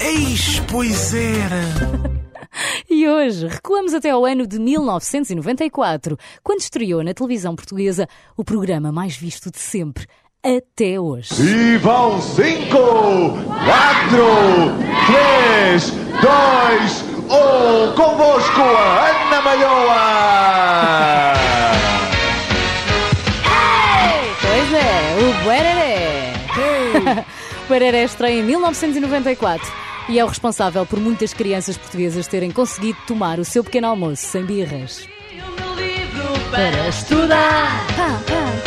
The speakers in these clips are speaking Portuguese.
Eis, pois era. E hoje recuamos até ao ano de 1994, quando estreou na televisão portuguesa o programa mais visto de sempre, até hoje. E vão cinco, quatro, três, dois, um. Convosco a Ana Malhoa. O Buereré estreia em 1994 e é o responsável por muitas crianças portuguesas terem conseguido tomar o seu pequeno almoço sem birras. o meu livro para estudar. Para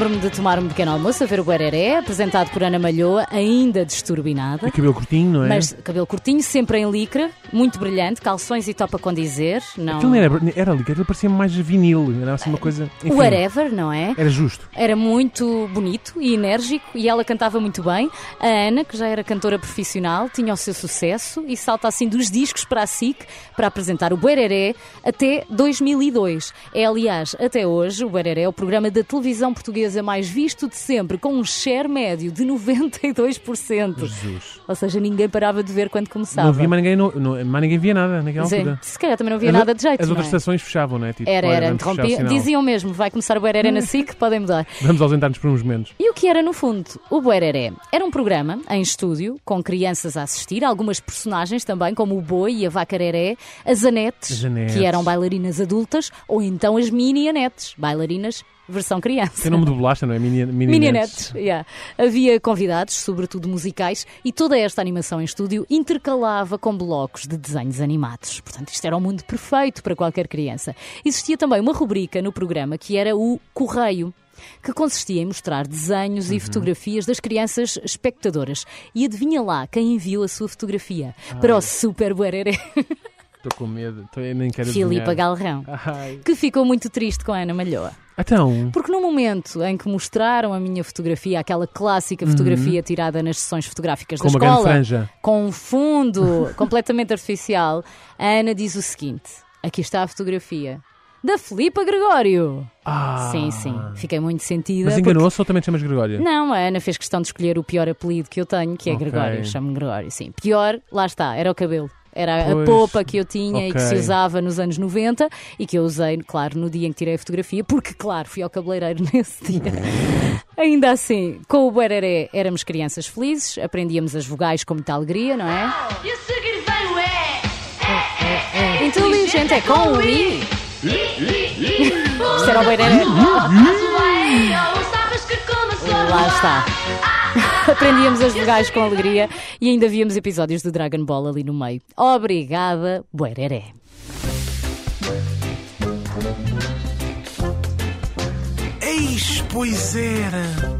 lembro-me de tomar um pequeno almoço a ver o Guereré, apresentado por Ana Malhoa, ainda desturbinada. E cabelo curtinho, não é? Mas cabelo curtinho, sempre em licra, muito brilhante, calções e topa com dizer. Não... Aquilo não era, era ali, aquilo parecia mais vinil, era assim uma coisa. Enfim, Whatever, não é? Era justo. Era muito bonito e enérgico e ela cantava muito bem. A Ana, que já era cantora profissional, tinha o seu sucesso e salta assim dos discos para a SIC para apresentar o Buereré até 2002. É, aliás, até hoje, o Buereré é o programa da televisão portuguesa mais visto de sempre, com um share médio de 92%. Jesus. Ou seja, ninguém parava de ver quando começava. Não via mais ninguém, não, não- ninguém via nada naquela Sim, altura. se calhar também não havia As- nada de jeito. As não outras é? estações fechavam, não é? Tipo, Era, era, interrompia. Diziam mesmo, vai começar o Buereré na SIC, podem mudar. Vamos ausentar-nos por uns momentos. E o que era, no fundo, o Buereré? Era um programa em estúdio, com crianças a assistir, algumas personagens também, como o Boi e a Vacareré, as Anetes, As Anetes. que eram bailarinas adultas, ou então as Mini Anetes, bailarinas versão criança. Tem nome de bolacha, não é? Mini, mini, Mini Nets. Anetes, yeah. Havia convidados, sobretudo musicais, e toda esta animação em estúdio intercalava com blocos de desenhos animados. Portanto, isto era o mundo perfeito para qualquer criança. Existia também uma rubrica no programa que era o Correio. Que consistia em mostrar desenhos e fotografias das crianças espectadoras. E adivinha lá quem enviou a sua fotografia para o Super Buereré, Estou com medo, eu nem quero Filipa. Galrão, Ai. que ficou muito triste com a Ana Malhoa. Então, Porque no momento em que mostraram a minha fotografia, aquela clássica fotografia tirada nas sessões fotográficas Uhum. com da uma grande escola, franja. com um fundo completamente artificial, a Ana diz o seguinte: aqui está a fotografia da Filipa Gregório. Ah. Sim, sim, fiquei muito sentida. Mas porque- enganou-se ou também chamas Gregório? Não, a Ana fez questão de escolher o pior apelido que eu tenho, que é Ok. Gregório. Chamo-me Gregório, sim. Pior, lá está, era o cabelo. Era Pois, a popa que eu tinha e que se usava nos anos 90 e que eu usei, claro, no dia em que tirei a fotografia, porque, claro, fui ao cabeleireiro nesse dia. Ainda assim, com o Buereré éramos crianças felizes, aprendíamos as vogais com muita alegria, não é? E a seguir vem o é. Inteligente é com o I. Isto era o começou Lá está. Aprendíamos as vogais com alegria e ainda víamos episódios do Dragon Ball ali no meio. Obrigada, Buereré. Eis, pois era.